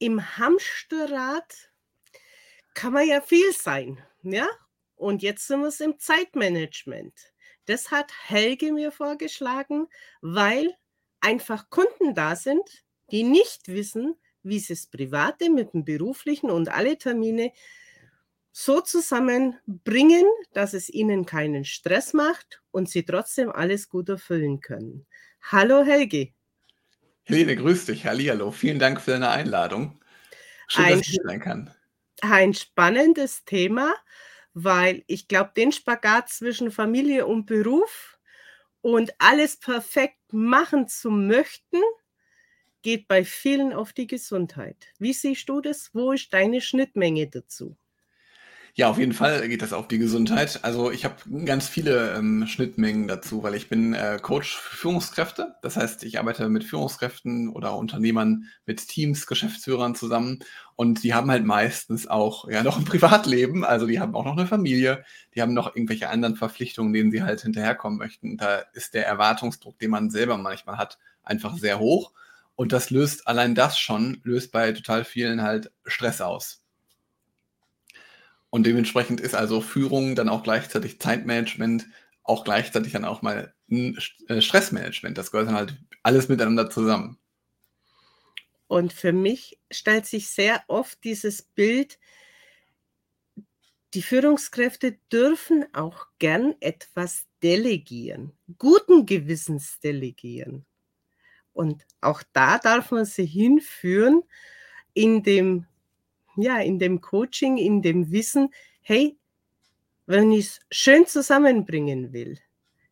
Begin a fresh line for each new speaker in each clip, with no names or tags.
im Hamsterrad kann man ja viel sein, ja? Und jetzt sind wir es im Zeitmanagement. Das hat Helge mir vorgeschlagen, weil einfach Kunden da sind, die nicht wissen, wie sie das Private mit dem Beruflichen und alle Termine so zusammenbringen, dass es ihnen keinen Stress macht und sie trotzdem alles gut erfüllen können. Hallo Helge.
Helene, grüß dich. Hallihallo. Vielen Dank für deine Einladung.
Schön, ein, dass ich sein kann. Ein spannendes Thema, weil ich glaube, den Spagat zwischen Familie und Beruf und alles perfekt machen zu möchten, geht bei vielen auf die Gesundheit. Wie siehst du das? Wo ist deine Schnittmenge dazu?
Ja, auf jeden Fall geht das auf die Gesundheit. Also ich habe ganz viele ähm, Schnittmengen dazu, weil ich bin äh, Coach für Führungskräfte. Das heißt, ich arbeite mit Führungskräften oder Unternehmern, mit Teams, Geschäftsführern zusammen. Und die haben halt meistens auch ja noch ein Privatleben. Also die haben auch noch eine Familie, die haben noch irgendwelche anderen Verpflichtungen, denen sie halt hinterherkommen möchten. da ist der Erwartungsdruck, den man selber manchmal hat, einfach sehr hoch. Und das löst allein das schon, löst bei total vielen halt Stress aus. Und dementsprechend ist also Führung dann auch gleichzeitig Zeitmanagement, auch gleichzeitig dann auch mal äh, Stressmanagement. Das gehört dann halt alles miteinander zusammen.
Und für mich stellt sich sehr oft dieses Bild, die Führungskräfte dürfen auch gern etwas delegieren, guten Gewissens delegieren. Und auch da darf man sie hinführen in dem ja, in dem Coaching, in dem Wissen, hey, wenn ich es schön zusammenbringen will,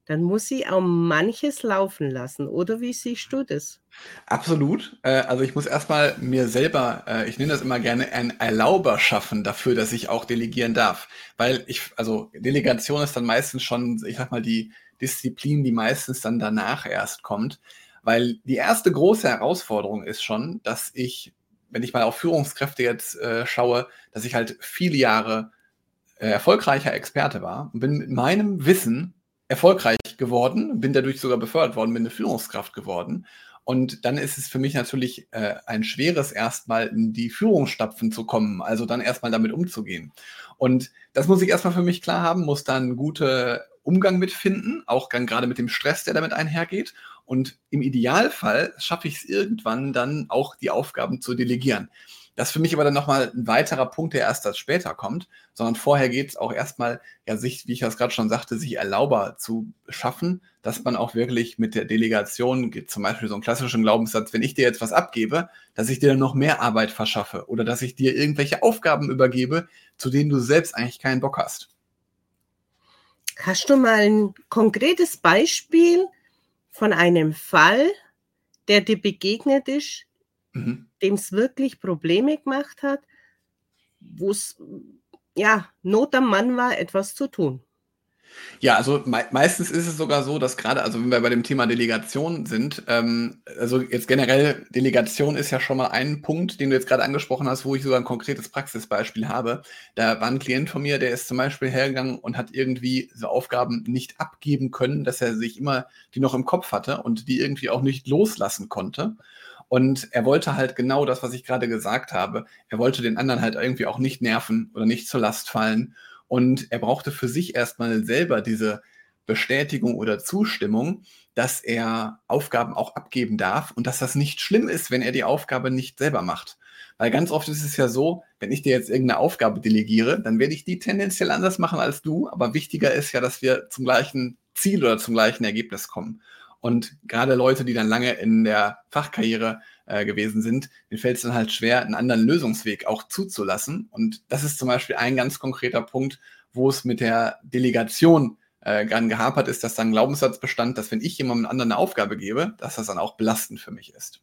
dann muss ich auch manches laufen lassen. Oder wie siehst du das?
Absolut. Äh, also ich muss erstmal mir selber, äh, ich nenne das immer gerne, ein Erlauber schaffen dafür, dass ich auch delegieren darf. Weil ich, also Delegation ist dann meistens schon, ich sag mal, die Disziplin, die meistens dann danach erst kommt. Weil die erste große Herausforderung ist schon, dass ich wenn ich mal auf Führungskräfte jetzt äh, schaue, dass ich halt viele Jahre äh, erfolgreicher Experte war und bin mit meinem Wissen erfolgreich geworden, bin dadurch sogar befördert worden, bin eine Führungskraft geworden. Und dann ist es für mich natürlich äh, ein schweres, erstmal in die Führungsstapfen zu kommen, also dann erstmal damit umzugehen. Und das muss ich erstmal für mich klar haben, muss dann gute Umgang mitfinden, auch gerade mit dem Stress, der damit einhergeht. Und im Idealfall schaffe ich es irgendwann dann auch die Aufgaben zu delegieren. Das ist für mich aber dann nochmal ein weiterer Punkt, der erst als später kommt, sondern vorher geht es auch erstmal, ja, sich, wie ich das gerade schon sagte, sich erlauber zu schaffen, dass man auch wirklich mit der Delegation, zum Beispiel so einen klassischen Glaubenssatz, wenn ich dir jetzt was abgebe, dass ich dir dann noch mehr Arbeit verschaffe oder dass ich dir irgendwelche Aufgaben übergebe, zu denen du selbst eigentlich keinen Bock hast.
Hast du mal ein konkretes Beispiel von einem Fall, der dir begegnet ist, mhm. dem es wirklich Probleme gemacht hat, wo es ja Not am Mann war, etwas zu tun?
Ja, also mei meistens ist es sogar so, dass gerade, also wenn wir bei dem Thema Delegation sind, ähm, also jetzt generell Delegation ist ja schon mal ein Punkt, den du jetzt gerade angesprochen hast, wo ich sogar ein konkretes Praxisbeispiel habe. Da war ein Klient von mir, der ist zum Beispiel hergegangen und hat irgendwie so Aufgaben nicht abgeben können, dass er sich immer die noch im Kopf hatte und die irgendwie auch nicht loslassen konnte. Und er wollte halt genau das, was ich gerade gesagt habe. Er wollte den anderen halt irgendwie auch nicht nerven oder nicht zur Last fallen. Und er brauchte für sich erstmal selber diese Bestätigung oder Zustimmung, dass er Aufgaben auch abgeben darf und dass das nicht schlimm ist, wenn er die Aufgabe nicht selber macht. Weil ganz oft ist es ja so, wenn ich dir jetzt irgendeine Aufgabe delegiere, dann werde ich die tendenziell anders machen als du. Aber wichtiger ist ja, dass wir zum gleichen Ziel oder zum gleichen Ergebnis kommen. Und gerade Leute, die dann lange in der Fachkarriere äh, gewesen sind, denen fällt es dann halt schwer, einen anderen Lösungsweg auch zuzulassen. Und das ist zum Beispiel ein ganz konkreter Punkt, wo es mit der Delegation äh, gern gehapert ist, dass dann ein Glaubenssatz bestand, dass wenn ich jemandem anderen eine Aufgabe gebe, dass das dann auch belastend für mich ist.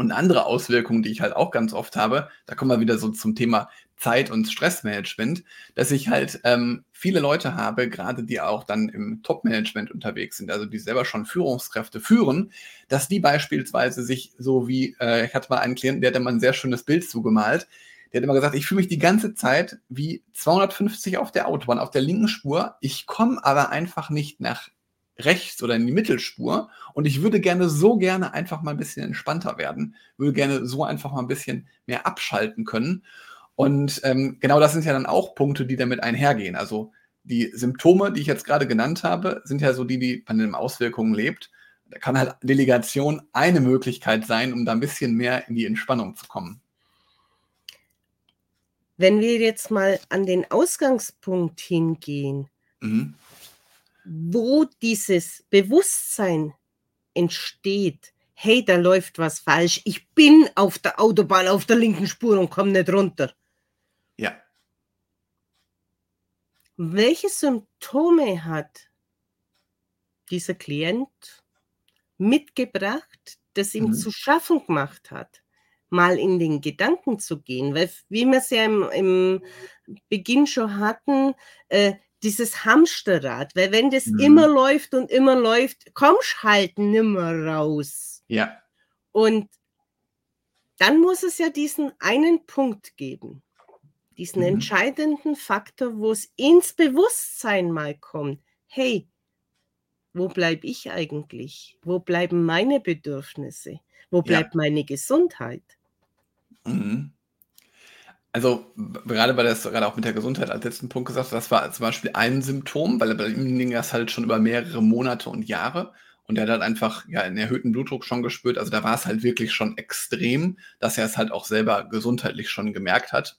Und eine andere Auswirkung, die ich halt auch ganz oft habe, da kommen wir wieder so zum Thema Zeit- und Stressmanagement, dass ich halt ähm, viele Leute habe, gerade die auch dann im Top-Management unterwegs sind, also die selber schon Führungskräfte führen, dass die beispielsweise sich so wie, äh, ich hatte mal einen Klienten, der hat immer ein sehr schönes Bild zugemalt, der hat immer gesagt, ich fühle mich die ganze Zeit wie 250 auf der Autobahn, auf der linken Spur. Ich komme aber einfach nicht nach rechts oder in die Mittelspur und ich würde gerne so gerne einfach mal ein bisschen entspannter werden, würde gerne so einfach mal ein bisschen mehr abschalten können. Und ähm, genau das sind ja dann auch Punkte, die damit einhergehen. Also die Symptome, die ich jetzt gerade genannt habe, sind ja so die, die man in Auswirkungen lebt. Da kann halt Delegation eine Möglichkeit sein, um da ein bisschen mehr in die Entspannung zu kommen.
Wenn wir jetzt mal an den Ausgangspunkt hingehen, mhm wo dieses Bewusstsein entsteht, hey, da läuft was falsch, ich bin auf der Autobahn auf der linken Spur und komme nicht runter.
Ja.
Welche Symptome hat dieser Klient mitgebracht, das ihm mhm. zu schaffen gemacht hat, mal in den Gedanken zu gehen? Weil, wie wir es ja im, im Beginn schon hatten, äh, dieses Hamsterrad, weil wenn das mhm. immer läuft und immer läuft, kommst halt nimmer raus.
Ja.
Und dann muss es ja diesen einen Punkt geben, diesen mhm. entscheidenden Faktor, wo es ins Bewusstsein mal kommt. Hey, wo bleibe ich eigentlich? Wo bleiben meine Bedürfnisse? Wo bleibt ja. meine Gesundheit?
Mhm also gerade weil das gerade auch mit der Gesundheit als letzten Punkt gesagt das war zum Beispiel ein Symptom, weil bei ihm ging das halt schon über mehrere Monate und Jahre und er hat halt einfach ja einen erhöhten Blutdruck schon gespürt. Also da war es halt wirklich schon extrem, dass er es halt auch selber gesundheitlich schon gemerkt hat.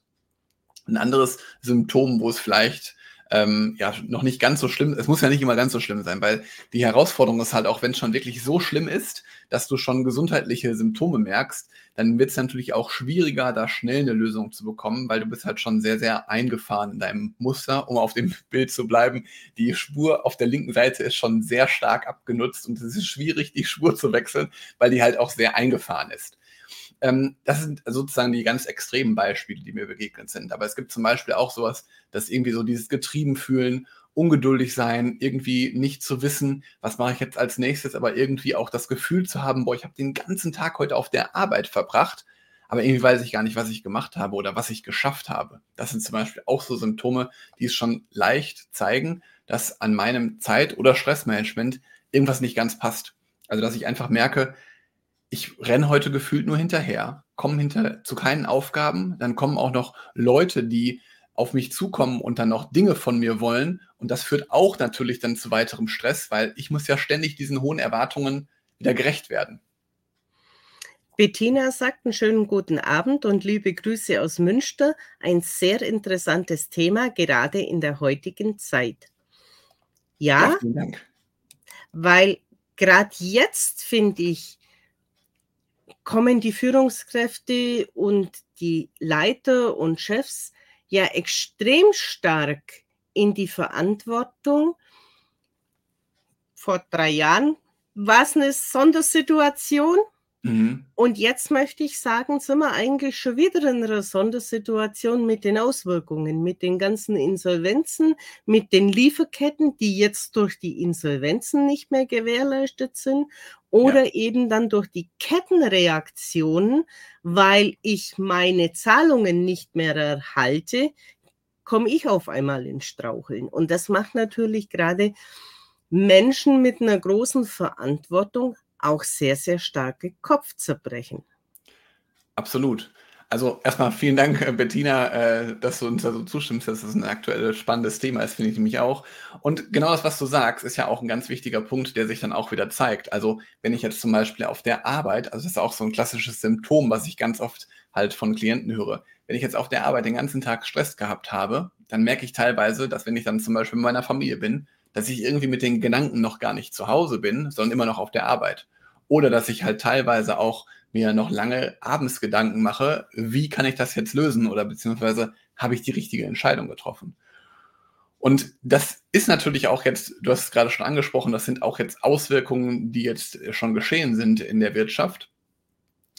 Ein anderes Symptom, wo es vielleicht ähm, ja noch nicht ganz so schlimm. Es muss ja nicht immer ganz so schlimm sein, weil die Herausforderung ist halt auch, wenn es schon wirklich so schlimm ist, dass du schon gesundheitliche Symptome merkst, dann wird es natürlich auch schwieriger, da schnell eine Lösung zu bekommen, weil du bist halt schon sehr, sehr eingefahren in deinem Muster, um auf dem Bild zu bleiben. Die Spur auf der linken Seite ist schon sehr stark abgenutzt und es ist schwierig, die Spur zu wechseln, weil die halt auch sehr eingefahren ist. Ähm, das sind sozusagen die ganz extremen Beispiele, die mir begegnet sind. Aber es gibt zum Beispiel auch sowas, dass irgendwie so dieses getrieben fühlen, ungeduldig sein, irgendwie nicht zu wissen, was mache ich jetzt als nächstes, aber irgendwie auch das Gefühl zu haben, boah, ich habe den ganzen Tag heute auf der Arbeit verbracht, aber irgendwie weiß ich gar nicht, was ich gemacht habe oder was ich geschafft habe. Das sind zum Beispiel auch so Symptome, die es schon leicht zeigen, dass an meinem Zeit- oder Stressmanagement irgendwas nicht ganz passt. Also dass ich einfach merke, ich renne heute gefühlt nur hinterher, komme hinter zu keinen Aufgaben, dann kommen auch noch Leute, die auf mich zukommen und dann noch Dinge von mir wollen und das führt auch natürlich dann zu weiterem Stress, weil ich muss ja ständig diesen hohen Erwartungen wieder gerecht werden.
Bettina sagt einen schönen guten Abend und liebe Grüße aus Münster. Ein sehr interessantes Thema, gerade in der heutigen Zeit. Ja, ja weil gerade jetzt finde ich, kommen die Führungskräfte und die Leiter und Chefs ja extrem stark in die Verantwortung. Vor drei Jahren war es eine Sondersituation. Mhm. Und jetzt möchte ich sagen, sind wir eigentlich schon wieder in einer Sondersituation mit den Auswirkungen, mit den ganzen Insolvenzen, mit den Lieferketten, die jetzt durch die Insolvenzen nicht mehr gewährleistet sind oder ja. eben dann durch die Kettenreaktionen, weil ich meine Zahlungen nicht mehr erhalte, komme ich auf einmal ins Straucheln. Und das macht natürlich gerade Menschen mit einer großen Verantwortung auch sehr, sehr starke Kopfzerbrechen.
Absolut. Also erstmal vielen Dank, äh, Bettina, äh, dass du uns da so zustimmst, dass das ein aktuelles spannendes Thema ist, finde ich nämlich auch. Und genau das, was du sagst, ist ja auch ein ganz wichtiger Punkt, der sich dann auch wieder zeigt. Also wenn ich jetzt zum Beispiel auf der Arbeit, also das ist auch so ein klassisches Symptom, was ich ganz oft halt von Klienten höre, wenn ich jetzt auf der Arbeit den ganzen Tag Stress gehabt habe, dann merke ich teilweise, dass wenn ich dann zum Beispiel mit meiner Familie bin, dass ich irgendwie mit den Gedanken noch gar nicht zu Hause bin, sondern immer noch auf der Arbeit. Oder dass ich halt teilweise auch mir noch lange abends Gedanken mache, wie kann ich das jetzt lösen oder beziehungsweise habe ich die richtige Entscheidung getroffen. Und das ist natürlich auch jetzt, du hast es gerade schon angesprochen, das sind auch jetzt Auswirkungen, die jetzt schon geschehen sind in der Wirtschaft.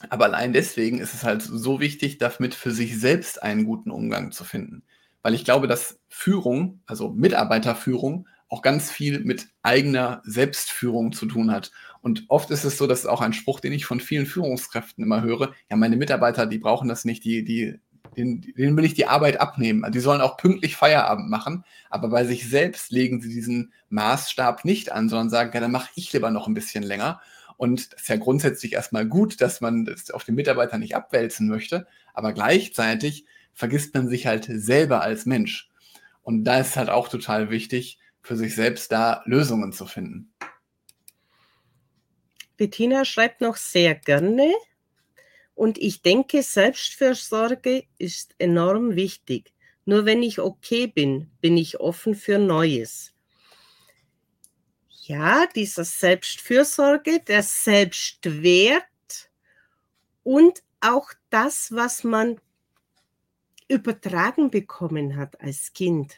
Aber allein deswegen ist es halt so wichtig, damit für sich selbst einen guten Umgang zu finden. Weil ich glaube, dass Führung, also Mitarbeiterführung, auch ganz viel mit eigener Selbstführung zu tun hat. Und oft ist es so, dass auch ein Spruch, den ich von vielen Führungskräften immer höre, ja, meine Mitarbeiter, die brauchen das nicht, die, die denen, denen will ich die Arbeit abnehmen. Die sollen auch pünktlich Feierabend machen, aber bei sich selbst legen sie diesen Maßstab nicht an, sondern sagen, ja, dann mache ich lieber noch ein bisschen länger. Und das ist ja grundsätzlich erstmal gut, dass man das auf den Mitarbeiter nicht abwälzen möchte, aber gleichzeitig vergisst man sich halt selber als Mensch. Und da ist halt auch total wichtig, für sich selbst da Lösungen zu finden.
Bettina schreibt noch sehr gerne. Und ich denke, Selbstfürsorge ist enorm wichtig. Nur wenn ich okay bin, bin ich offen für Neues. Ja, diese Selbstfürsorge, der Selbstwert und auch das, was man übertragen bekommen hat als Kind.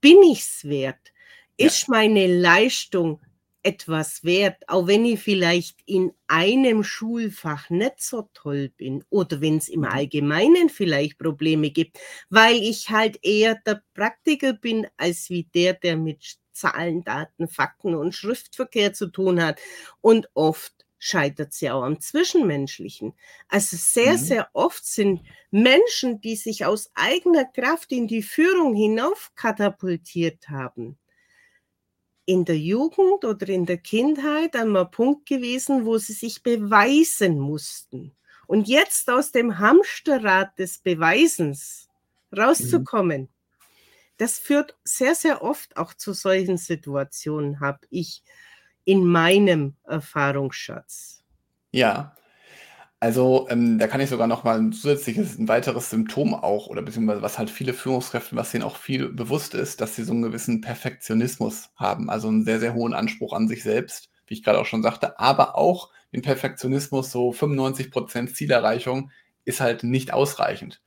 Bin ich's wert? Ist meine Leistung etwas wert, auch wenn ich vielleicht in einem Schulfach nicht so toll bin oder wenn es im mhm. Allgemeinen vielleicht Probleme gibt, weil ich halt eher der Praktiker bin als wie der, der mit Zahlen, Daten, Fakten und Schriftverkehr zu tun hat. Und oft scheitert ja auch am Zwischenmenschlichen. Also sehr, mhm. sehr oft sind Menschen, die sich aus eigener Kraft in die Führung hinauf katapultiert haben, in der Jugend oder in der Kindheit einmal Punkt gewesen, wo sie sich beweisen mussten. Und jetzt aus dem Hamsterrad des Beweisens rauszukommen, mhm. das führt sehr, sehr oft auch zu solchen Situationen, habe ich in meinem Erfahrungsschatz.
Ja, also ähm, da kann ich sogar noch mal ein zusätzliches, ein weiteres Symptom auch oder beziehungsweise was halt viele Führungskräfte, was denen auch viel bewusst ist, dass sie so einen gewissen Perfektionismus haben, also einen sehr, sehr hohen Anspruch an sich selbst, wie ich gerade auch schon sagte, aber auch den Perfektionismus, so 95 Prozent Zielerreichung ist halt nicht ausreichend.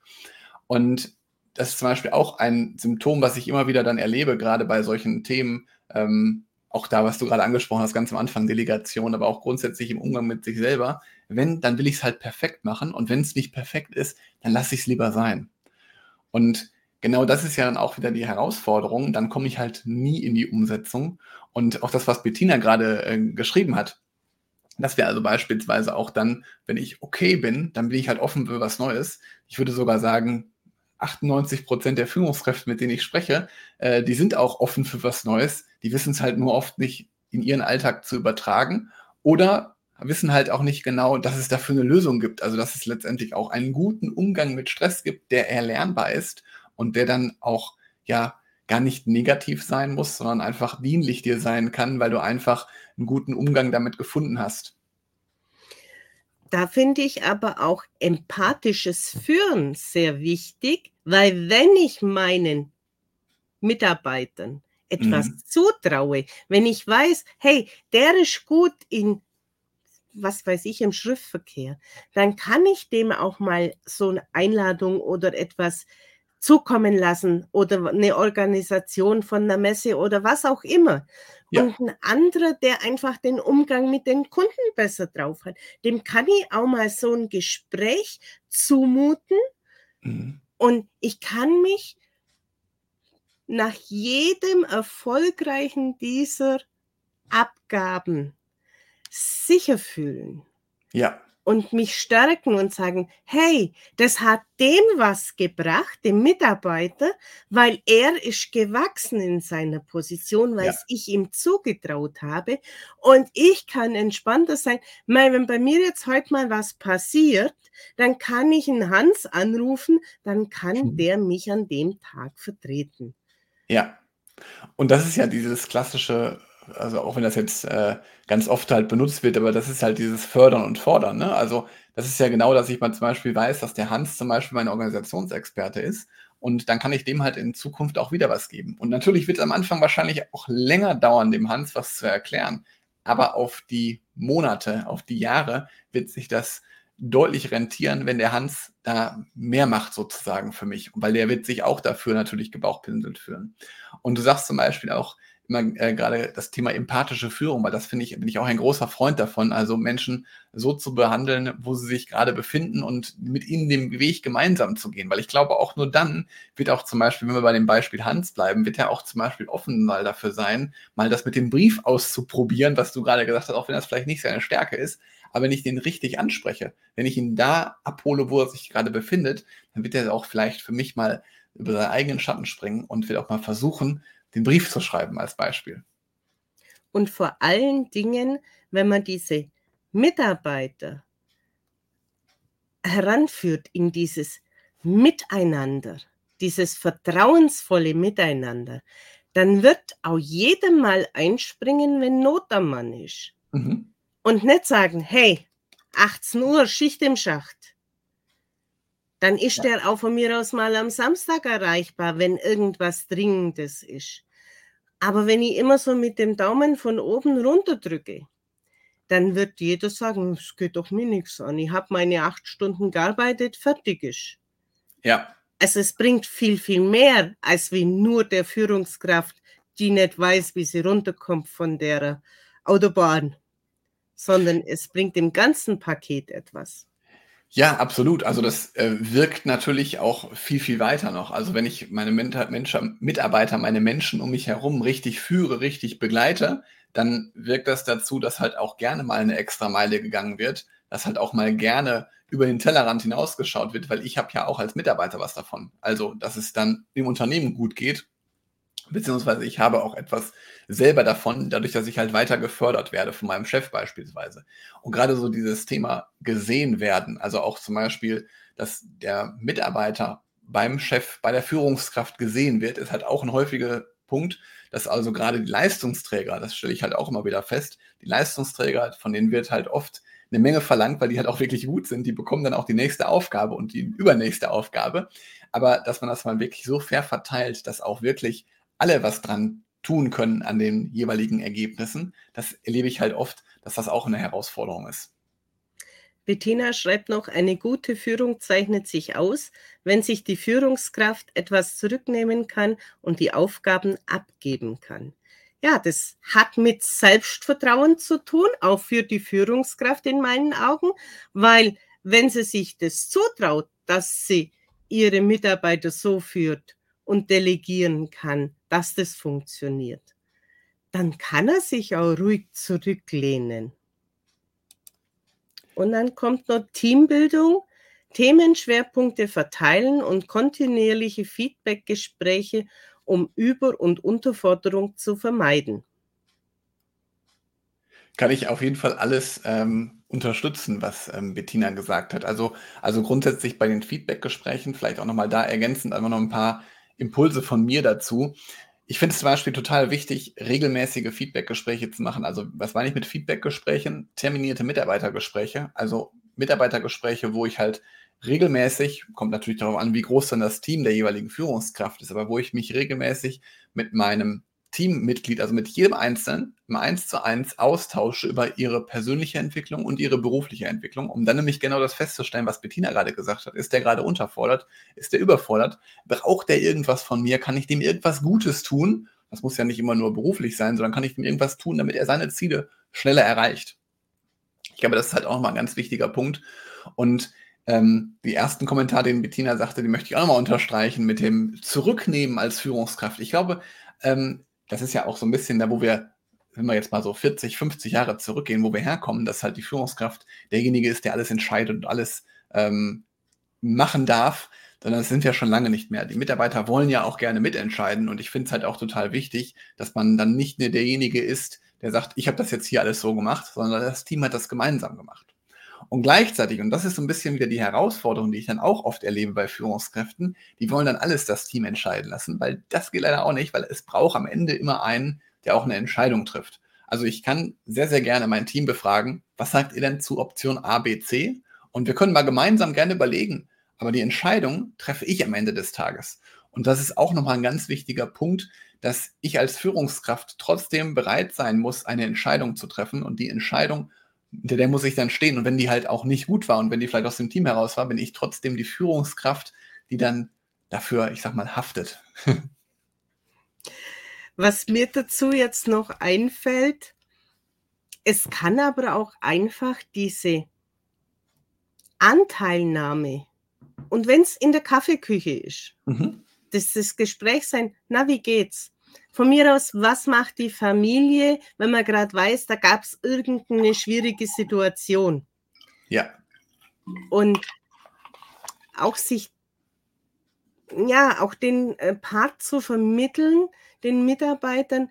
Und das ist zum Beispiel auch ein Symptom, was ich immer wieder dann erlebe, gerade bei solchen Themen, ähm, auch da, was du gerade angesprochen hast, ganz am Anfang, Delegation, aber auch grundsätzlich im Umgang mit sich selber. Wenn, dann will ich es halt perfekt machen und wenn es nicht perfekt ist, dann lasse ich es lieber sein. Und genau das ist ja dann auch wieder die Herausforderung. Dann komme ich halt nie in die Umsetzung. Und auch das, was Bettina gerade äh, geschrieben hat, dass wir also beispielsweise auch dann, wenn ich okay bin, dann bin ich halt offen für was Neues. Ich würde sogar sagen, 98 Prozent der Führungskräfte, mit denen ich spreche, äh, die sind auch offen für was Neues. Die wissen es halt nur oft nicht in ihren Alltag zu übertragen oder wissen halt auch nicht genau, dass es dafür eine Lösung gibt. Also dass es letztendlich auch einen guten Umgang mit Stress gibt, der erlernbar ist und der dann auch ja gar nicht negativ sein muss, sondern einfach dienlich dir sein kann, weil du einfach einen guten Umgang damit gefunden hast.
Da finde ich aber auch empathisches Führen sehr wichtig, weil wenn ich meinen Mitarbeitern etwas mhm. zutraue, wenn ich weiß, hey, der ist gut in was weiß ich, im Schriftverkehr, dann kann ich dem auch mal so eine Einladung oder etwas zukommen lassen oder eine Organisation von einer Messe oder was auch immer. Ja. Und ein anderer, der einfach den Umgang mit den Kunden besser drauf hat, dem kann ich auch mal so ein Gespräch zumuten mhm. Und ich kann mich nach jedem erfolgreichen dieser Abgaben sicher fühlen.
Ja
und mich stärken und sagen, hey, das hat dem was gebracht, dem Mitarbeiter, weil er ist gewachsen in seiner Position, weil ja. ich ihm zugetraut habe und ich kann entspannter sein, weil wenn bei mir jetzt heute mal was passiert, dann kann ich einen Hans anrufen, dann kann hm. der mich an dem Tag vertreten.
Ja. Und das ist ja dieses klassische also auch wenn das jetzt äh, ganz oft halt benutzt wird, aber das ist halt dieses Fördern und Fordern. Ne? Also das ist ja genau, dass ich mal zum Beispiel weiß, dass der Hans zum Beispiel mein Organisationsexperte ist und dann kann ich dem halt in Zukunft auch wieder was geben. Und natürlich wird es am Anfang wahrscheinlich auch länger dauern, dem Hans was zu erklären, aber auf die Monate, auf die Jahre wird sich das deutlich rentieren, wenn der Hans da mehr macht sozusagen für mich, weil der wird sich auch dafür natürlich gebauchpinselt führen. Und du sagst zum Beispiel auch, immer äh, gerade das Thema empathische Führung, weil das finde ich, bin ich auch ein großer Freund davon, also Menschen so zu behandeln, wo sie sich gerade befinden und mit ihnen den Weg gemeinsam zu gehen. Weil ich glaube, auch nur dann wird auch zum Beispiel, wenn wir bei dem Beispiel Hans bleiben, wird er auch zum Beispiel offen mal dafür sein, mal das mit dem Brief auszuprobieren, was du gerade gesagt hast, auch wenn das vielleicht nicht seine Stärke ist. Aber wenn ich den richtig anspreche, wenn ich ihn da abhole, wo er sich gerade befindet, dann wird er auch vielleicht für mich mal über seinen eigenen Schatten springen und wird auch mal versuchen, den Brief zu schreiben als Beispiel.
Und vor allen Dingen, wenn man diese Mitarbeiter heranführt in dieses Miteinander, dieses vertrauensvolle Miteinander, dann wird auch jeder mal einspringen, wenn Not am Mann ist. Mhm. Und nicht sagen, hey, 18 Uhr, Schicht im Schacht. Dann ist ja. der auch von mir aus mal am Samstag erreichbar, wenn irgendwas Dringendes ist. Aber wenn ich immer so mit dem Daumen von oben runter drücke, dann wird jeder sagen, es geht doch mir nichts an. Ich habe meine acht Stunden gearbeitet, fertig ist.
Ja.
Also es bringt viel, viel mehr, als wie nur der Führungskraft, die nicht weiß, wie sie runterkommt von der Autobahn, sondern es bringt im ganzen Paket etwas.
Ja, absolut. Also das äh, wirkt natürlich auch viel, viel weiter noch. Also wenn ich meine Menschen, Mitarbeiter, meine Menschen um mich herum richtig führe, richtig begleite, dann wirkt das dazu, dass halt auch gerne mal eine extra Meile gegangen wird, dass halt auch mal gerne über den Tellerrand hinausgeschaut wird, weil ich habe ja auch als Mitarbeiter was davon. Also, dass es dann dem Unternehmen gut geht, beziehungsweise ich habe auch etwas selber davon, dadurch, dass ich halt weiter gefördert werde von meinem Chef beispielsweise. Und gerade so dieses Thema gesehen werden, also auch zum Beispiel, dass der Mitarbeiter beim Chef, bei der Führungskraft gesehen wird, ist halt auch ein häufiger Punkt, dass also gerade die Leistungsträger, das stelle ich halt auch immer wieder fest, die Leistungsträger, von denen wird halt oft eine Menge verlangt, weil die halt auch wirklich gut sind. Die bekommen dann auch die nächste Aufgabe und die übernächste Aufgabe. Aber dass man das mal wirklich so fair verteilt, dass auch wirklich alle was dran tun können an den jeweiligen Ergebnissen, das erlebe ich halt oft, dass das auch eine Herausforderung ist.
Bettina schreibt noch, eine gute Führung zeichnet sich aus, wenn sich die Führungskraft etwas zurücknehmen kann und die Aufgaben abgeben kann. Ja, das hat mit Selbstvertrauen zu tun, auch für die Führungskraft in meinen Augen, weil wenn sie sich das zutraut, dass sie ihre Mitarbeiter so führt und delegieren kann, dass das funktioniert, dann kann er sich auch ruhig zurücklehnen. Und dann kommt noch Teambildung, Themenschwerpunkte verteilen und kontinuierliche Feedbackgespräche, um Über- und Unterforderung zu vermeiden.
Kann ich auf jeden Fall alles ähm, unterstützen, was ähm, Bettina gesagt hat. Also, also grundsätzlich bei den Feedbackgesprächen, vielleicht auch nochmal da ergänzend einfach noch ein paar Impulse von mir dazu. Ich finde es zum Beispiel total wichtig, regelmäßige Feedbackgespräche zu machen. Also, was meine ich mit Feedbackgesprächen? Terminierte Mitarbeitergespräche. Also Mitarbeitergespräche, wo ich halt regelmäßig, kommt natürlich darauf an, wie groß dann das Team der jeweiligen Führungskraft ist, aber wo ich mich regelmäßig mit meinem Teammitglied, also mit jedem Einzelnen, im Eins zu eins austausche über ihre persönliche Entwicklung und ihre berufliche Entwicklung, um dann nämlich genau das festzustellen, was Bettina gerade gesagt hat. Ist der gerade unterfordert? Ist der überfordert? Braucht der irgendwas von mir? Kann ich dem irgendwas Gutes tun? Das muss ja nicht immer nur beruflich sein, sondern kann ich ihm irgendwas tun, damit er seine Ziele schneller erreicht? Ich glaube, das ist halt auch mal ein ganz wichtiger Punkt. Und ähm, die ersten Kommentare, den Bettina sagte, die möchte ich auch nochmal unterstreichen mit dem Zurücknehmen als Führungskraft. Ich glaube, ähm, das ist ja auch so ein bisschen da, wo wir, wenn wir jetzt mal so 40, 50 Jahre zurückgehen, wo wir herkommen, dass halt die Führungskraft derjenige ist, der alles entscheidet und alles ähm, machen darf, sondern das sind wir schon lange nicht mehr. Die Mitarbeiter wollen ja auch gerne mitentscheiden und ich finde es halt auch total wichtig, dass man dann nicht nur derjenige ist, der sagt, ich habe das jetzt hier alles so gemacht, sondern das Team hat das gemeinsam gemacht. Und gleichzeitig, und das ist so ein bisschen wieder die Herausforderung, die ich dann auch oft erlebe bei Führungskräften, die wollen dann alles das Team entscheiden lassen, weil das geht leider auch nicht, weil es braucht am Ende immer einen, der auch eine Entscheidung trifft. Also ich kann sehr, sehr gerne mein Team befragen, was sagt ihr denn zu Option A, B, C? Und wir können mal gemeinsam gerne überlegen, aber die Entscheidung treffe ich am Ende des Tages. Und das ist auch nochmal ein ganz wichtiger Punkt, dass ich als Führungskraft trotzdem bereit sein muss, eine Entscheidung zu treffen und die Entscheidung hinter der muss ich dann stehen. Und wenn die halt auch nicht gut war und wenn die vielleicht aus dem Team heraus war, bin ich trotzdem die Führungskraft, die dann dafür, ich sag mal, haftet.
Was mir dazu jetzt noch einfällt, es kann aber auch einfach diese Anteilnahme, und wenn es in der Kaffeeküche ist, mhm. dass das Gespräch sein, na, wie geht's? Von mir aus, was macht die Familie, wenn man gerade weiß, da gab es irgendeine schwierige Situation.
Ja.
Und auch sich, ja, auch den äh, Part zu vermitteln, den Mitarbeitern,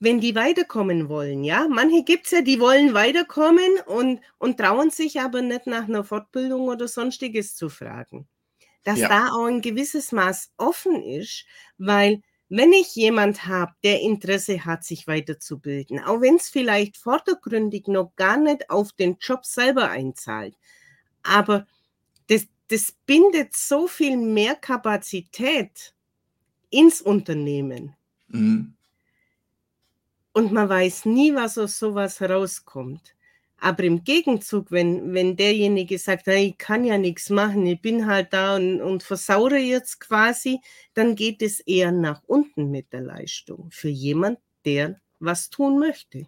wenn die weiterkommen wollen, ja. Manche gibt es ja, die wollen weiterkommen und, und trauen sich aber nicht nach einer Fortbildung oder sonstiges zu fragen. Dass ja. da auch ein gewisses Maß offen ist, weil wenn ich jemand habe, der Interesse hat, sich weiterzubilden, auch wenn es vielleicht vordergründig noch gar nicht auf den Job selber einzahlt, aber das, das bindet so viel mehr Kapazität ins Unternehmen. Mhm. Und man weiß nie, was aus sowas herauskommt. Aber im Gegenzug, wenn, wenn derjenige sagt, ich kann ja nichts machen, ich bin halt da und, und versaure jetzt quasi, dann geht es eher nach unten mit der Leistung für jemand, der was tun möchte.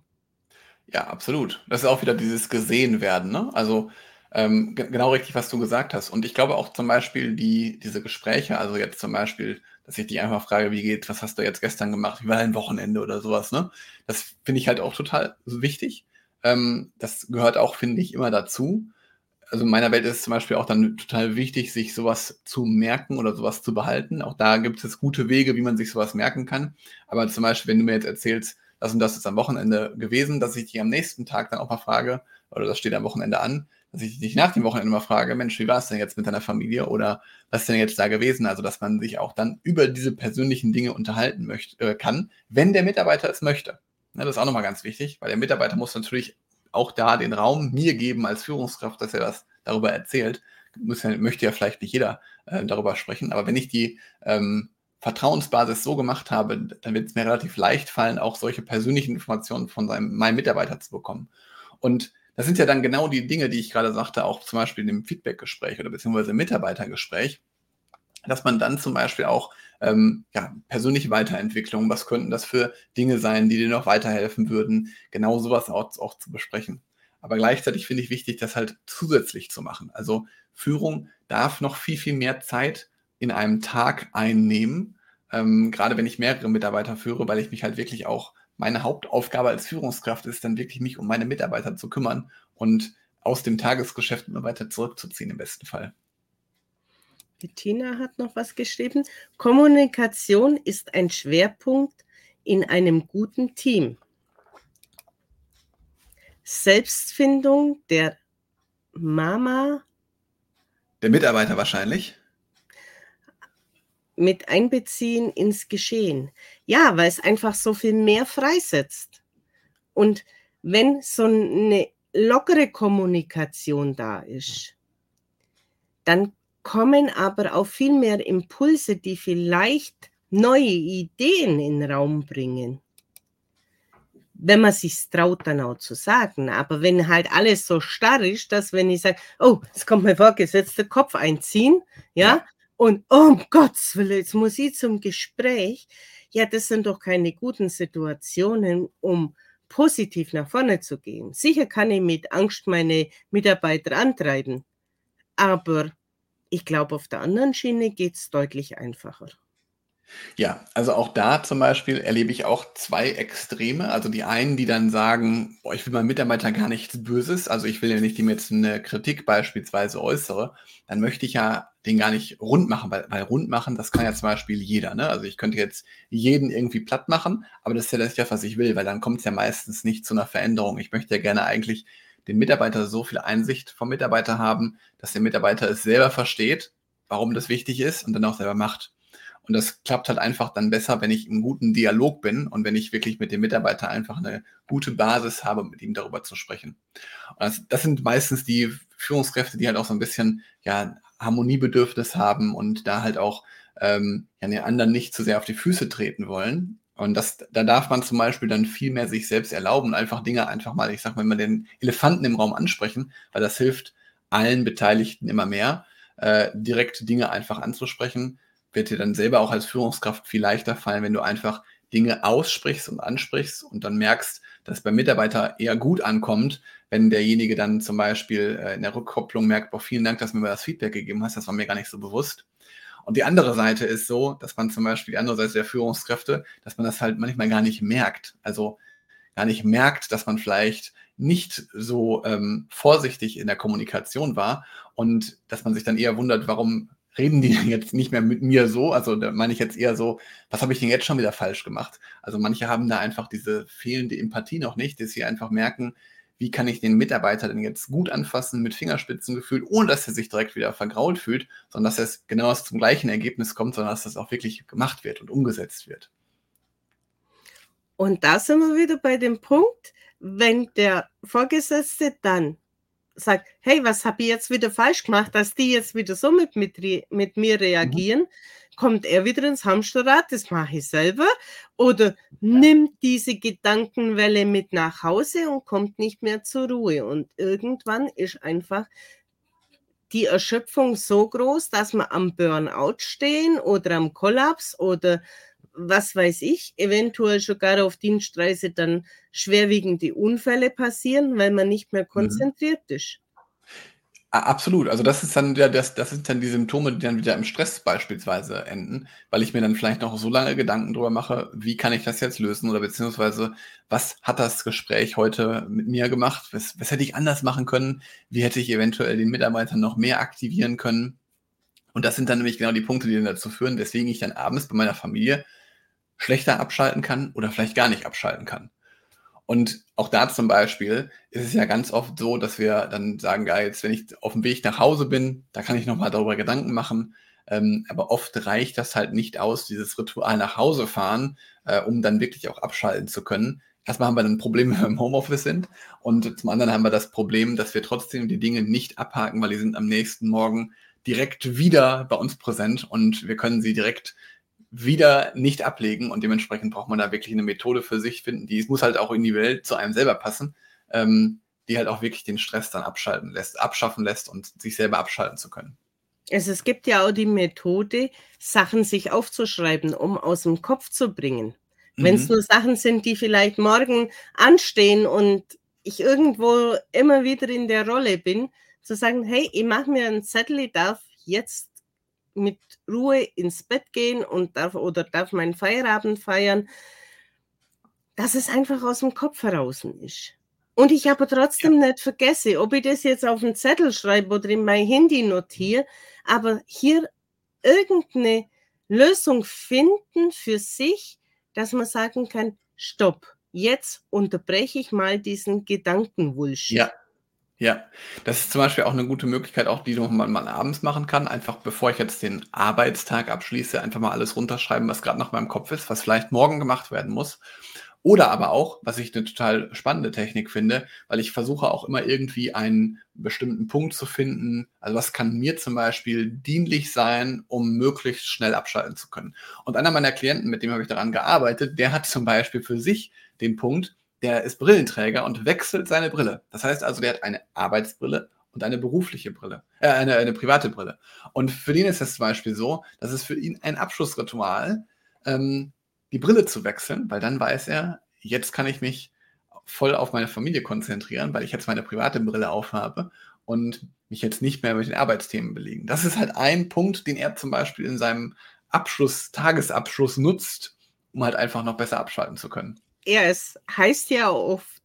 Ja, absolut. Das ist auch wieder dieses gesehen werden. Ne? Also ähm, genau richtig, was du gesagt hast. Und ich glaube auch zum Beispiel die, diese Gespräche, also jetzt zum Beispiel dass ich dich einfach frage, wie geht, was hast du jetzt gestern gemacht, wie war dein Wochenende oder sowas, ne? Das finde ich halt auch total wichtig. Ähm, das gehört auch, finde ich, immer dazu. Also in meiner Welt ist es zum Beispiel auch dann total wichtig, sich sowas zu merken oder sowas zu behalten. Auch da gibt es gute Wege, wie man sich sowas merken kann. Aber zum Beispiel, wenn du mir jetzt erzählst, das und das ist am Wochenende gewesen, dass ich dich am nächsten Tag dann auch mal frage, oder das steht am Wochenende an, dass ich dich nach dem Wochenende mal frage, Mensch, wie war es denn jetzt mit deiner Familie oder was ist denn jetzt da gewesen? Also, dass man sich auch dann über diese persönlichen Dinge unterhalten möchte, äh, kann, wenn der Mitarbeiter es möchte. Ja, das ist auch nochmal ganz wichtig, weil der Mitarbeiter muss natürlich auch da den Raum mir geben als Führungskraft, dass er das darüber erzählt. Muss möchte ja vielleicht nicht jeder äh, darüber sprechen, aber wenn ich die ähm, Vertrauensbasis so gemacht habe, dann wird es mir relativ leicht fallen, auch solche persönlichen Informationen von seinem, meinem Mitarbeiter zu bekommen. Und das sind ja dann genau die Dinge, die ich gerade sagte, auch zum Beispiel im Feedbackgespräch oder beziehungsweise im Mitarbeitergespräch, dass man dann zum Beispiel auch ähm, ja, persönliche Weiterentwicklung, was könnten das für Dinge sein, die dir noch weiterhelfen würden, genau sowas auch, auch zu besprechen. Aber gleichzeitig finde ich wichtig, das halt zusätzlich zu machen. Also Führung darf noch viel, viel mehr Zeit in einem Tag einnehmen, ähm, gerade wenn ich mehrere Mitarbeiter führe, weil ich mich halt wirklich auch meine Hauptaufgabe als Führungskraft ist dann wirklich mich um meine Mitarbeiter zu kümmern und aus dem Tagesgeschäft immer weiter zurückzuziehen im besten Fall.
Bettina hat noch was geschrieben. Kommunikation ist ein Schwerpunkt in einem guten Team. Selbstfindung der Mama.
Der Mitarbeiter wahrscheinlich
mit einbeziehen ins Geschehen. Ja, weil es einfach so viel mehr freisetzt. Und wenn so eine lockere Kommunikation da ist, dann kommen aber auch viel mehr Impulse, die vielleicht neue Ideen in den Raum bringen. Wenn man sich traut, dann auch zu sagen. Aber wenn halt alles so starr ist, dass wenn ich sage, oh, es kommt mir vorgesetzt, der Kopf einziehen, ja, ja, und oh, um Gottes Willen, jetzt muss ich zum Gespräch. Ja, das sind doch keine guten Situationen, um positiv nach vorne zu gehen. Sicher kann ich mit Angst meine Mitarbeiter antreiben, aber ich glaube, auf der anderen Schiene geht es deutlich einfacher.
Ja, also auch da zum Beispiel erlebe ich auch zwei Extreme. Also die einen, die dann sagen, boah, ich will meinem Mitarbeiter gar nichts Böses, also ich will ja nicht, dem jetzt eine Kritik beispielsweise äußere, dann möchte ich ja den gar nicht rund machen, weil, weil rund machen, das kann ja zum Beispiel jeder. Ne? Also ich könnte jetzt jeden irgendwie platt machen, aber das ist ja das, was ich will, weil dann kommt es ja meistens nicht zu einer Veränderung. Ich möchte ja gerne eigentlich den Mitarbeiter so viel Einsicht vom Mitarbeiter haben, dass der Mitarbeiter es selber versteht, warum das wichtig ist und dann auch selber macht. Und das klappt halt einfach dann besser, wenn ich im guten Dialog bin und wenn ich wirklich mit dem Mitarbeiter einfach eine gute Basis habe, mit ihm darüber zu sprechen. Das, das sind meistens die Führungskräfte, die halt auch so ein bisschen ja, Harmoniebedürfnis haben und da halt auch ähm, ja, den anderen nicht zu sehr auf die Füße treten wollen. Und das, da darf man zum Beispiel dann viel mehr sich selbst erlauben, einfach Dinge einfach mal, ich sag mal, immer den Elefanten im Raum ansprechen, weil das hilft allen Beteiligten immer mehr, äh, direkt Dinge einfach anzusprechen wird dir dann selber auch als Führungskraft viel leichter fallen, wenn du einfach Dinge aussprichst und ansprichst und dann merkst, dass beim Mitarbeiter eher gut ankommt, wenn derjenige dann zum Beispiel äh, in der Rückkopplung merkt, boah, vielen Dank, dass du mir das Feedback gegeben hast, das war mir gar nicht so bewusst. Und die andere Seite ist so, dass man zum Beispiel die andere Seite der Führungskräfte, dass man das halt manchmal gar nicht merkt. Also gar nicht merkt, dass man vielleicht nicht so ähm, vorsichtig in der Kommunikation war und dass man sich dann eher wundert, warum reden die jetzt nicht mehr mit mir so? Also da meine ich jetzt eher so, was habe ich denn jetzt schon wieder falsch gemacht? Also manche haben da einfach diese fehlende Empathie noch nicht, dass sie einfach merken, wie kann ich den Mitarbeiter denn jetzt gut anfassen mit Fingerspitzengefühl, ohne dass er sich direkt wieder vergrault fühlt, sondern dass es genau zum gleichen Ergebnis kommt, sondern dass das auch wirklich gemacht wird und umgesetzt wird.
Und da sind wir wieder bei dem Punkt, wenn der Vorgesetzte dann sagt, hey, was habe ich jetzt wieder falsch gemacht, dass die jetzt wieder so mit, mit, mit mir mhm. reagieren, mhm. Kommt er wieder ins Hamsterrad, das mache ich selber, oder nimmt diese Gedankenwelle mit nach Hause und kommt nicht mehr zur Ruhe. Und irgendwann ist einfach die Erschöpfung so groß, dass wir am Burnout stehen oder am Kollaps oder was weiß ich, eventuell sogar auf Dienstreise dann schwerwiegende Unfälle passieren, weil man nicht mehr mhm. konzentriert mhm. ist.
Absolut. Also das ist dann ja, das, das sind dann die Symptome, die dann wieder im Stress beispielsweise enden, weil ich mir dann vielleicht noch so lange Gedanken drüber mache, wie kann ich das jetzt lösen oder beziehungsweise was hat das Gespräch heute mit mir gemacht? Was, was hätte ich anders machen können? Wie hätte ich eventuell den Mitarbeitern noch mehr aktivieren können? Und das sind dann nämlich genau die Punkte, die dann dazu führen, weswegen ich dann abends bei meiner Familie schlechter abschalten kann oder vielleicht gar nicht abschalten kann. Und auch da zum Beispiel ist es ja ganz oft so, dass wir dann sagen, ja, jetzt, wenn ich auf dem Weg nach Hause bin, da kann ich nochmal darüber Gedanken machen. Ähm, aber oft reicht das halt nicht aus, dieses Ritual nach Hause fahren, äh, um dann wirklich auch abschalten zu können. Erstmal haben wir dann ein Problem, wenn wir im Homeoffice sind. Und zum anderen haben wir das Problem, dass wir trotzdem die Dinge nicht abhaken, weil die sind am nächsten Morgen direkt wieder bei uns präsent und wir können sie direkt wieder nicht ablegen und dementsprechend braucht man da wirklich eine Methode für sich finden, die muss halt auch in die Welt zu einem selber passen, ähm, die halt auch wirklich den Stress dann abschalten lässt, abschaffen lässt und sich selber abschalten zu können.
Also es gibt ja auch die Methode, Sachen sich aufzuschreiben, um aus dem Kopf zu bringen. Mhm. Wenn es nur Sachen sind, die vielleicht morgen anstehen und ich irgendwo immer wieder in der Rolle bin, zu sagen, hey, ich mache mir einen Zettel, ich darf jetzt mit Ruhe ins Bett gehen und darf oder darf meinen Feierabend feiern, dass es einfach aus dem Kopf heraus ist. Und ich aber trotzdem ja. nicht vergesse, ob ich das jetzt auf einen Zettel schreibe oder in mein Handy notiere, aber hier irgendeine Lösung finden für sich, dass man sagen kann, stopp, jetzt unterbreche ich mal diesen Gedankenwulsch.
Ja, ja, das ist zum Beispiel auch eine gute Möglichkeit, auch die man mal abends machen kann. Einfach bevor ich jetzt den Arbeitstag abschließe, einfach mal alles runterschreiben, was gerade noch in meinem Kopf ist, was vielleicht morgen gemacht werden muss. Oder aber auch, was ich eine total spannende Technik finde, weil ich versuche auch immer irgendwie einen bestimmten Punkt zu finden. Also was kann mir zum Beispiel dienlich sein, um möglichst schnell abschalten zu können. Und einer meiner Klienten, mit dem habe ich daran gearbeitet, der hat zum Beispiel für sich den Punkt, der ist Brillenträger und wechselt seine Brille. Das heißt also, der hat eine Arbeitsbrille und eine berufliche Brille, äh, eine, eine private Brille. Und für den ist es zum Beispiel so, dass es für ihn ein Abschlussritual, ähm, die Brille zu wechseln, weil dann weiß er, jetzt kann ich mich voll auf meine Familie konzentrieren, weil ich jetzt meine private Brille aufhabe und mich jetzt nicht mehr mit den Arbeitsthemen belegen. Das ist halt ein Punkt, den er zum Beispiel in seinem Abschluss, Tagesabschluss nutzt, um halt einfach noch besser abschalten zu können
ja, es heißt ja oft,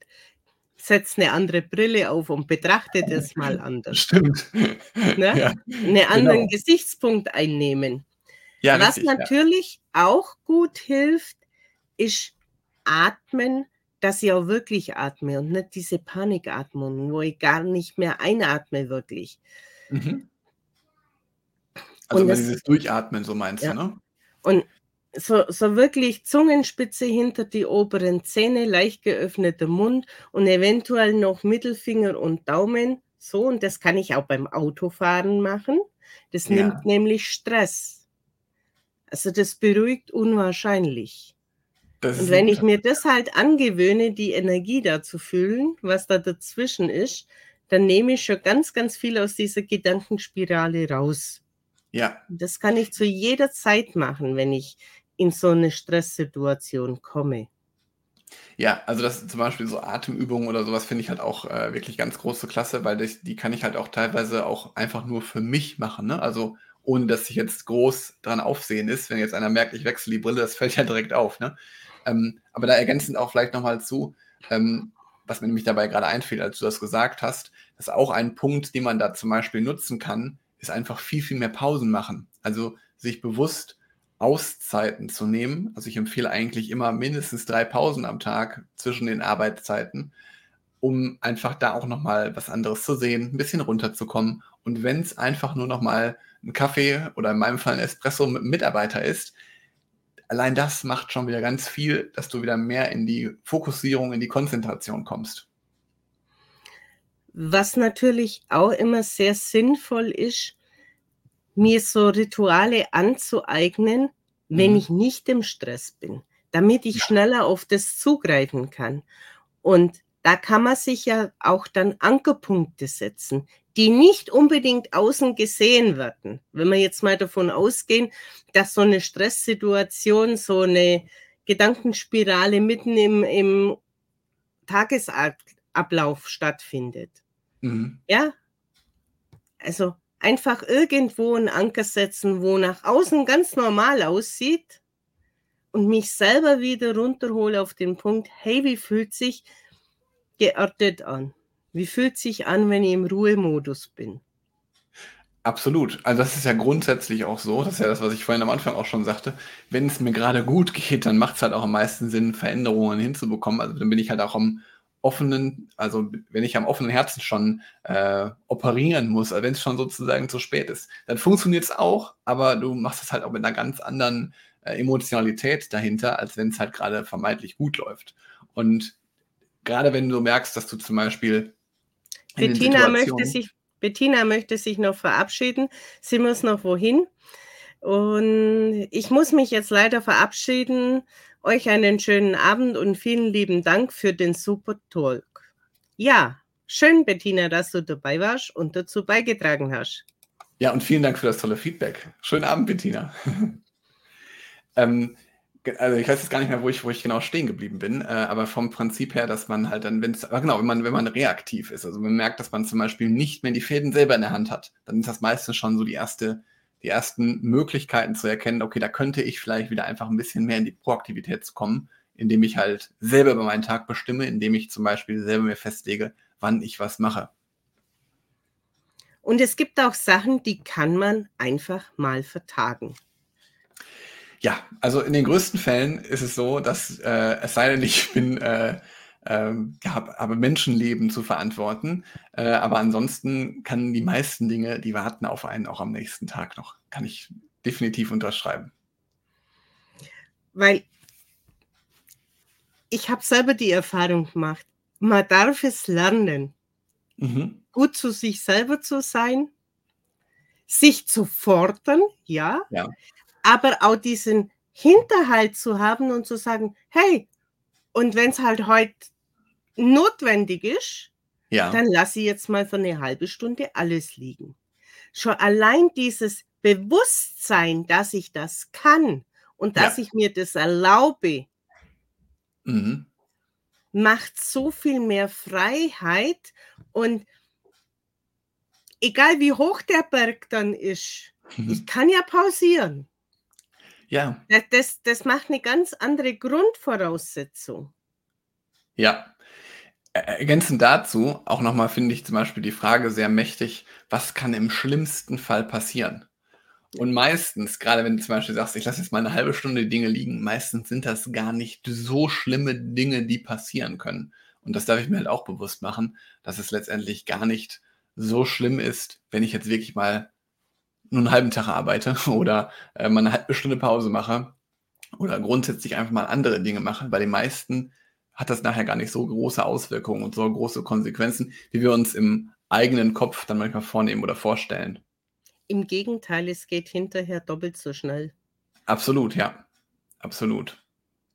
setz eine andere Brille auf und betrachte das mal anders.
Stimmt.
Ne? Ja, einen anderen genau. Gesichtspunkt einnehmen. Ja, Was richtig, natürlich ja. auch gut hilft, ist atmen, dass ich auch wirklich atme und nicht diese Panikatmung, wo ich gar nicht mehr einatme wirklich. Mhm.
Also das, dieses Durchatmen, so meinst ja. du, ne?
Und so, so wirklich Zungenspitze hinter die oberen Zähne, leicht geöffneter Mund und eventuell noch Mittelfinger und Daumen. So, und das kann ich auch beim Autofahren machen. Das ja. nimmt nämlich Stress. Also das beruhigt unwahrscheinlich. Das und wenn ich mir das halt angewöhne, die Energie da zu fühlen, was da dazwischen ist, dann nehme ich schon ganz, ganz viel aus dieser Gedankenspirale raus.
Ja.
Das kann ich zu jeder Zeit machen, wenn ich in so eine Stresssituation komme.
Ja, also das zum Beispiel so Atemübungen oder sowas finde ich halt auch äh, wirklich ganz große Klasse, weil das, die kann ich halt auch teilweise auch einfach nur für mich machen. Ne? Also ohne dass sich jetzt groß dran aufsehen ist. Wenn jetzt einer merkt, ich wechsle die Brille, das fällt ja direkt auf. Ne? Ähm, aber da ergänzend auch vielleicht nochmal zu, ähm, was mir nämlich dabei gerade einfiel, als du das gesagt hast, dass auch ein Punkt, den man da zum Beispiel nutzen kann, ist einfach viel, viel mehr Pausen machen. Also sich bewusst Auszeiten zu nehmen. Also ich empfehle eigentlich immer mindestens drei Pausen am Tag zwischen den Arbeitszeiten, um einfach da auch nochmal was anderes zu sehen, ein bisschen runterzukommen. Und wenn es einfach nur nochmal ein Kaffee oder in meinem Fall ein Espresso mit einem Mitarbeiter ist, allein das macht schon wieder ganz viel, dass du wieder mehr in die Fokussierung, in die Konzentration kommst.
Was natürlich auch immer sehr sinnvoll ist, mir so Rituale anzueignen, wenn mhm. ich nicht im Stress bin, damit ich schneller auf das zugreifen kann. Und da kann man sich ja auch dann Ankerpunkte setzen, die nicht unbedingt außen gesehen werden. Wenn wir jetzt mal davon ausgehen, dass so eine Stresssituation, so eine Gedankenspirale mitten im, im Tagesablauf stattfindet. Mhm. Ja, also einfach irgendwo einen Anker setzen, wo nach außen ganz normal aussieht und mich selber wieder runterhole auf den Punkt, hey, wie fühlt sich geerdet an? Wie fühlt sich an, wenn ich im Ruhemodus bin?
Absolut. Also das ist ja grundsätzlich auch so, das ist ja das, was ich vorhin am Anfang auch schon sagte, wenn es mir gerade gut geht, dann macht es halt auch am meisten Sinn, Veränderungen hinzubekommen. Also dann bin ich halt auch am offenen, also wenn ich am offenen Herzen schon äh, operieren muss, also wenn es schon sozusagen zu spät ist, dann funktioniert es auch, aber du machst es halt auch mit einer ganz anderen äh, Emotionalität dahinter, als wenn es halt gerade vermeintlich gut läuft. Und gerade wenn du merkst, dass du zum Beispiel
Bettina möchte sich Bettina möchte sich noch verabschieden. Sie muss noch wohin. Und ich muss mich jetzt leider verabschieden. Euch einen schönen Abend und vielen lieben Dank für den super Talk. Ja, schön, Bettina, dass du dabei warst und dazu beigetragen hast.
Ja, und vielen Dank für das tolle Feedback. Schönen Abend, Bettina. ähm, also ich weiß jetzt gar nicht mehr, wo ich, wo ich genau stehen geblieben bin, äh, aber vom Prinzip her, dass man halt dann, wenn es, genau, wenn man, wenn man reaktiv ist, also man merkt, dass man zum Beispiel nicht mehr die Fäden selber in der Hand hat, dann ist das meistens schon so die erste die ersten Möglichkeiten zu erkennen, okay, da könnte ich vielleicht wieder einfach ein bisschen mehr in die Proaktivität zu kommen, indem ich halt selber über meinen Tag bestimme, indem ich zum Beispiel selber mir festlege, wann ich was mache.
Und es gibt auch Sachen, die kann man einfach mal vertagen.
Ja, also in den größten Fällen ist es so, dass äh, es sei denn, ich bin äh, ähm, habe Menschenleben zu verantworten. Äh, aber ansonsten kann die meisten Dinge, die warten auf einen auch am nächsten Tag noch. Kann ich definitiv unterschreiben.
Weil ich habe selber die Erfahrung gemacht, man darf es lernen, mhm. gut zu sich selber zu sein, sich zu fordern, ja, ja, aber auch diesen Hinterhalt zu haben und zu sagen, hey, und wenn es halt heute notwendig ist, ja. dann lasse ich jetzt mal für eine halbe Stunde alles liegen. Schon allein dieses Bewusstsein, dass ich das kann und dass ja. ich mir das erlaube, mhm. macht so viel mehr Freiheit und egal wie hoch der Berg dann ist, mhm. ich kann ja pausieren. Ja. Das, das macht eine ganz andere Grundvoraussetzung.
Ja, Ergänzend dazu auch nochmal finde ich zum Beispiel die Frage sehr mächtig, was kann im schlimmsten Fall passieren? Und meistens, gerade wenn du zum Beispiel sagst, ich lasse jetzt mal eine halbe Stunde die Dinge liegen, meistens sind das gar nicht so schlimme Dinge, die passieren können. Und das darf ich mir halt auch bewusst machen, dass es letztendlich gar nicht so schlimm ist, wenn ich jetzt wirklich mal nur einen halben Tag arbeite oder äh, mal eine halbe Stunde Pause mache oder grundsätzlich einfach mal andere Dinge mache. Bei den meisten hat das nachher gar nicht so große Auswirkungen und so große Konsequenzen, wie wir uns im eigenen Kopf dann manchmal vornehmen oder vorstellen.
Im Gegenteil, es geht hinterher doppelt so schnell.
Absolut, ja. Absolut.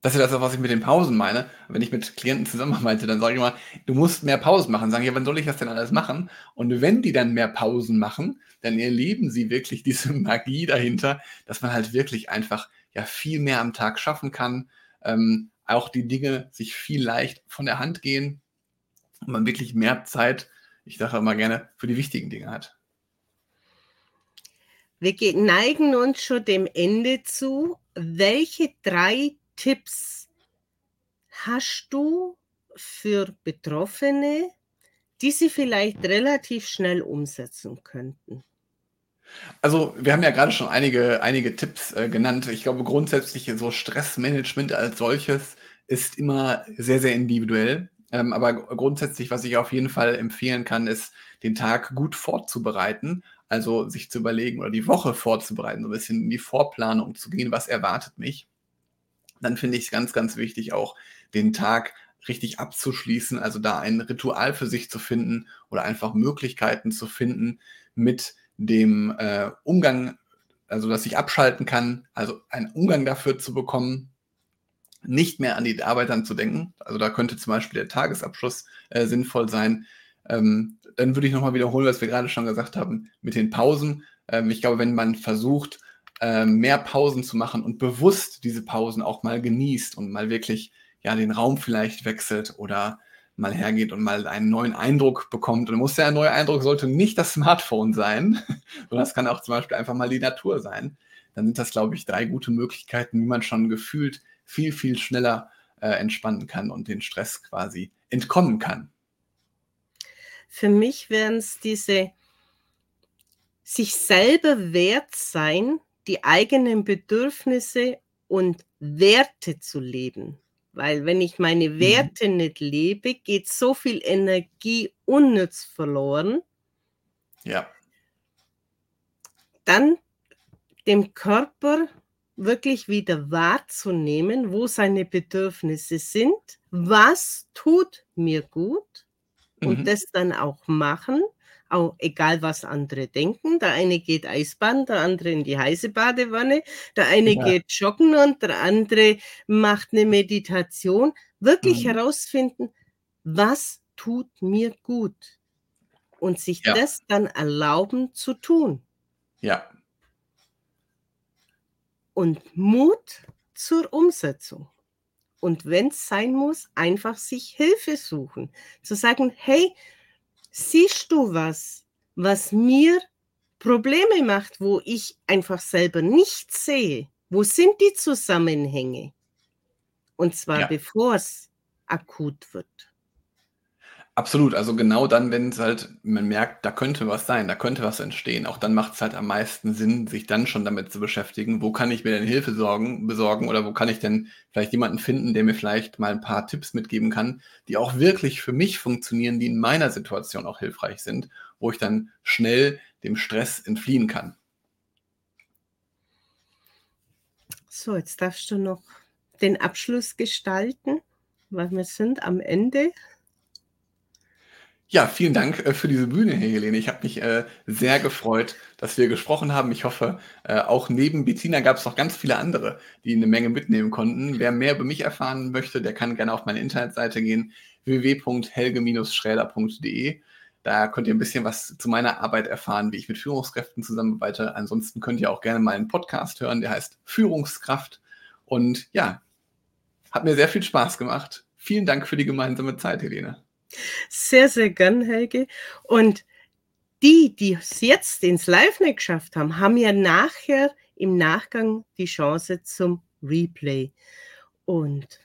Das ist das, was ich mit den Pausen meine. Wenn ich mit Klienten zusammenarbeite, dann sage ich immer, du musst mehr Pausen machen. Sagen, ja, wann soll ich das denn alles machen? Und wenn die dann mehr Pausen machen, dann erleben sie wirklich diese Magie dahinter, dass man halt wirklich einfach ja viel mehr am Tag schaffen kann. Ähm, auch die Dinge sich viel leicht von der Hand gehen und man wirklich mehr Zeit, ich sage immer gerne, für die wichtigen Dinge hat.
wir neigen uns schon dem Ende zu. Welche drei Tipps hast du für Betroffene, die sie vielleicht relativ schnell umsetzen könnten?
Also, wir haben ja gerade schon einige einige Tipps, äh, genannt. Ich glaube, grundsätzlich so Stressmanagement als solches ist immer sehr, sehr individuell. Ähm, aber grundsätzlich, was ich auf jeden Fall empfehlen kann, ist, den Tag gut vorzubereiten. Also sich zu überlegen oder die Woche vorzubereiten, so ein bisschen in die Vorplanung zu gehen, was erwartet mich. Dann finde ich es ganz, ganz wichtig, auch den Tag richtig abzuschließen, also da ein Ritual für sich zu finden oder einfach Möglichkeiten zu finden mit dem äh, Umgang, also dass ich abschalten kann, also einen Umgang dafür zu bekommen, nicht mehr an die Arbeitern zu denken. Also da könnte zum Beispiel der Tagesabschluss äh, sinnvoll sein. Ähm, dann würde ich nochmal wiederholen, was wir gerade schon gesagt haben mit den Pausen. Ähm, ich glaube, wenn man versucht, äh, mehr Pausen zu machen und bewusst diese Pausen auch mal genießt und mal wirklich ja den Raum vielleicht wechselt oder mal hergeht und mal einen neuen Eindruck bekommt. Und muss ja ein neuer Eindruck sollte nicht das Smartphone sein, sondern es kann auch zum Beispiel einfach mal die Natur sein. Dann sind das, glaube ich, drei gute Möglichkeiten, wie man schon gefühlt viel, viel schneller äh, entspannen kann und den Stress quasi entkommen kann.
Für mich wären es diese sich selber wert sein, die eigenen Bedürfnisse und Werte zu leben. Weil wenn ich meine mhm. Werte mhm. nicht lebe, geht so viel Energie unnütz verloren.
Ja.
Dann dem Körper wirklich wieder wahrzunehmen, wo seine Bedürfnisse sind, was tut mir gut und mhm. das dann auch machen, auch egal was andere denken. Der eine geht Eisbahn, der andere in die heiße Badewanne, der eine ja. geht joggen und der andere macht eine Meditation. Wirklich mhm. herausfinden, was tut mir gut und sich ja. das dann erlauben zu tun.
Ja,
und Mut zur Umsetzung. Und wenn es sein muss, einfach sich Hilfe suchen. Zu sagen, hey, siehst du was, was mir Probleme macht, wo ich einfach selber nicht sehe? Wo sind die Zusammenhänge? Und zwar ja. bevor es akut wird.
Absolut, also genau dann, wenn es halt man merkt, da könnte was sein, da könnte was entstehen. Auch dann macht es halt am meisten Sinn, sich dann schon damit zu beschäftigen, wo kann ich mir denn Hilfe sorgen besorgen oder wo kann ich denn vielleicht jemanden finden, der mir vielleicht mal ein paar Tipps mitgeben kann, die auch wirklich für mich funktionieren, die in meiner Situation auch hilfreich sind, wo ich dann schnell dem Stress entfliehen kann.
So, jetzt darfst du noch den Abschluss gestalten, weil wir sind am Ende.
Ja, vielen Dank äh, für diese Bühne, Herr Helene. Ich habe mich äh, sehr gefreut, dass wir gesprochen haben. Ich hoffe, äh, auch neben Bettina gab es noch ganz viele andere, die eine Menge mitnehmen konnten. Wer mehr über mich erfahren möchte, der kann gerne auf meine Internetseite gehen, www.helge-schräder.de. Da könnt ihr ein bisschen was zu meiner Arbeit erfahren, wie ich mit Führungskräften zusammenarbeite. Ansonsten könnt ihr auch gerne mal einen Podcast hören, der heißt Führungskraft. Und ja, hat mir sehr viel Spaß gemacht. Vielen Dank für die gemeinsame Zeit, Helene.
Sehr, sehr gern, Helge. Und die, die es jetzt ins Live nicht geschafft haben, haben ja nachher im Nachgang die Chance zum Replay. Und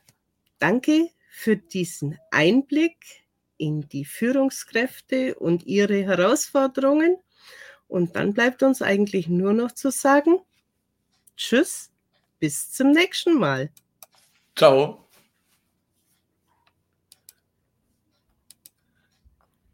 danke für diesen Einblick in die Führungskräfte und ihre Herausforderungen. Und dann bleibt uns eigentlich nur noch zu sagen, tschüss, bis zum nächsten Mal.
Ciao.